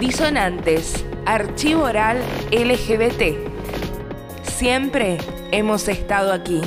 Disonantes, Archivo Oral LGBT. Siempre hemos estado aquí.